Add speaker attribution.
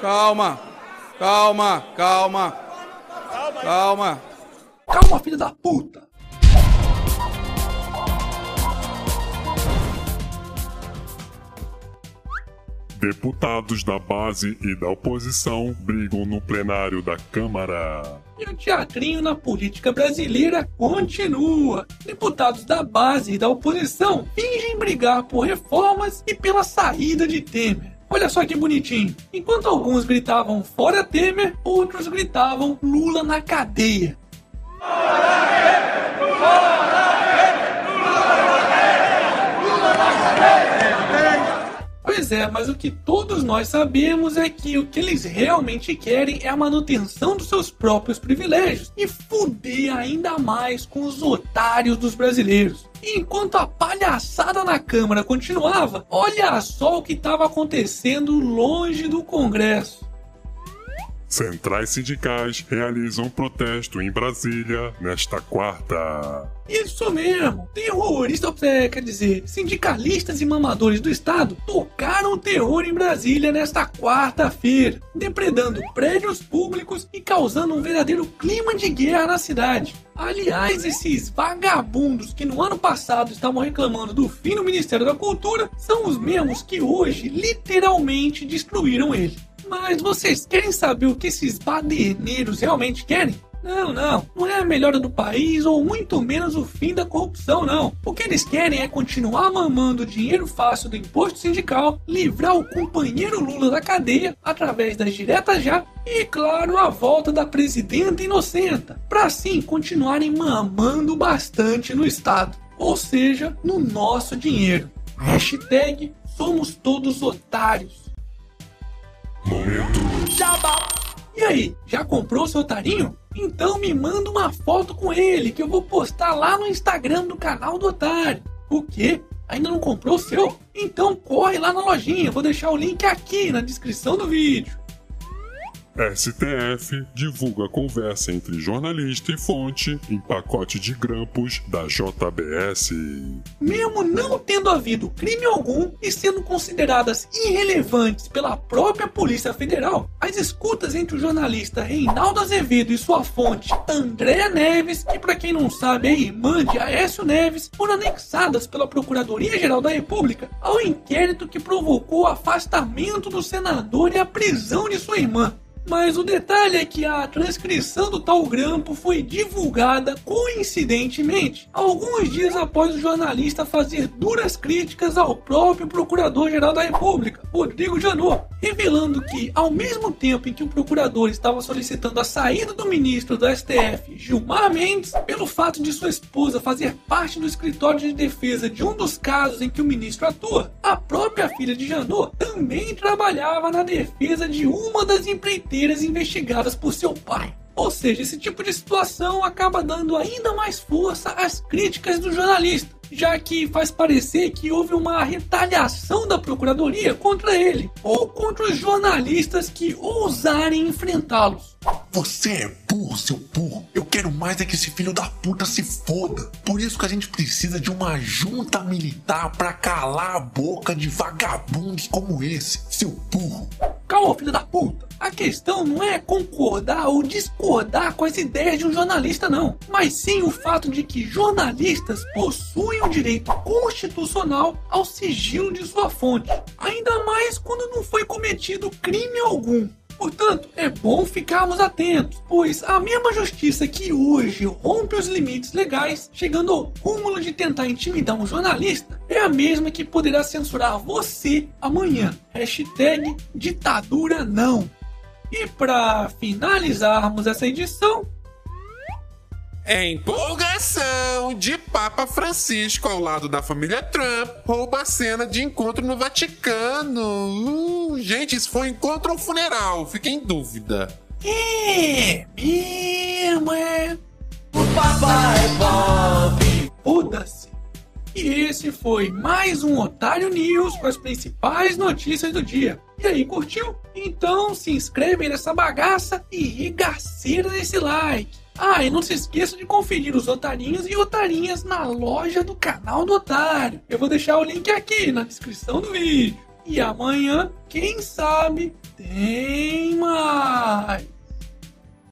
Speaker 1: Calma, calma, calma, calma.
Speaker 2: Calma, filha da puta!
Speaker 3: Deputados da base e da oposição brigam no plenário da Câmara.
Speaker 2: E o teatrinho na política brasileira continua. Deputados da base e da oposição fingem brigar por reformas e pela saída de Temer. Olha só que bonitinho. Enquanto alguns gritavam fora Temer, outros gritavam Lula na cadeia. Pois é, mas o que todos nós sabemos é que o que eles realmente querem é a manutenção dos seus próprios privilégios e fuder ainda mais com os otários dos brasileiros. E enquanto a palhaçada na Câmara continuava, olha só o que estava acontecendo longe do Congresso.
Speaker 3: Centrais sindicais realizam protesto em Brasília nesta quarta.
Speaker 2: Isso mesmo! Terroristas, é, quer dizer, sindicalistas e mamadores do Estado tocaram terror em Brasília nesta quarta-feira, depredando prédios públicos e causando um verdadeiro clima de guerra na cidade. Aliás, esses vagabundos que no ano passado estavam reclamando do fim do Ministério da Cultura são os mesmos que hoje literalmente destruíram ele. Mas vocês querem saber o que esses baderneiros realmente querem? Não, não, não é a melhora do país ou muito menos o fim da corrupção, não. O que eles querem é continuar mamando dinheiro fácil do imposto sindical, livrar o companheiro Lula da cadeia através das diretas já e, claro, a volta da presidenta inocenta, para assim continuarem mamando bastante no Estado, ou seja, no nosso dinheiro. Hashtag somos todos otários.
Speaker 3: Momento.
Speaker 2: Jabá. E aí, já comprou seu otarinho? Então me manda uma foto com ele que eu vou postar lá no Instagram do canal do Otário. O quê? Ainda não comprou o seu? Então corre lá na lojinha, vou deixar o link aqui na descrição do vídeo.
Speaker 3: STF divulga conversa entre jornalista e fonte em pacote de grampos da JBS.
Speaker 2: Mesmo não tendo havido crime algum e sendo consideradas irrelevantes pela própria Polícia Federal, as escutas entre o jornalista Reinaldo Azevedo e sua fonte Andréa Neves, que para quem não sabe é irmã de Aécio Neves, foram anexadas pela Procuradoria-Geral da República ao inquérito que provocou o afastamento do senador e a prisão de sua irmã. Mas o detalhe é que a transcrição do tal grampo foi divulgada coincidentemente, alguns dias após o jornalista fazer duras críticas ao próprio Procurador-Geral da República, Rodrigo Janot, revelando que, ao mesmo tempo em que o procurador estava solicitando a saída do ministro do STF, Gilmar Mendes, pelo fato de sua esposa fazer parte do escritório de defesa de um dos casos em que o ministro atua, a própria filha de Janot também trabalhava na defesa de uma das empreiteiras investigadas por seu pai. Ou seja, esse tipo de situação acaba dando ainda mais força às críticas do jornalista, já que faz parecer que houve uma retaliação da procuradoria contra ele ou contra os jornalistas que ousarem enfrentá-los.
Speaker 4: Você é burro, seu burro. Eu quero mais é que esse filho da puta se foda. Por isso que a gente precisa de uma junta militar pra calar a boca de vagabundos como esse, seu burro.
Speaker 2: Calma, filho da puta! A questão não é concordar ou discordar com as ideias de um jornalista, não. Mas sim o fato de que jornalistas possuem o direito constitucional ao sigilo de sua fonte. Ainda mais quando não foi cometido crime algum. Portanto, é bom ficarmos atentos, pois a mesma justiça que hoje rompe os limites legais, chegando ao cúmulo de tentar intimidar um jornalista, é a mesma que poderá censurar você amanhã. Hashtag ditadura não. E para finalizarmos essa edição,
Speaker 5: Empolgação de Papa Francisco ao lado da família Trump rouba a cena de encontro no Vaticano. Uh, gente, isso foi um encontro ou funeral? Fiquei em dúvida.
Speaker 2: é mesmo, é. O papai Bob. Foda-se. E esse foi mais um Otário News com as principais notícias do dia. E aí, curtiu? Então se inscreve nessa bagaça e regaceira nesse like. Ah, e não se esqueça de conferir os otarinhos e otarinhas na loja do canal do Otário. Eu vou deixar o link aqui na descrição do vídeo. E amanhã, quem sabe, tem mais.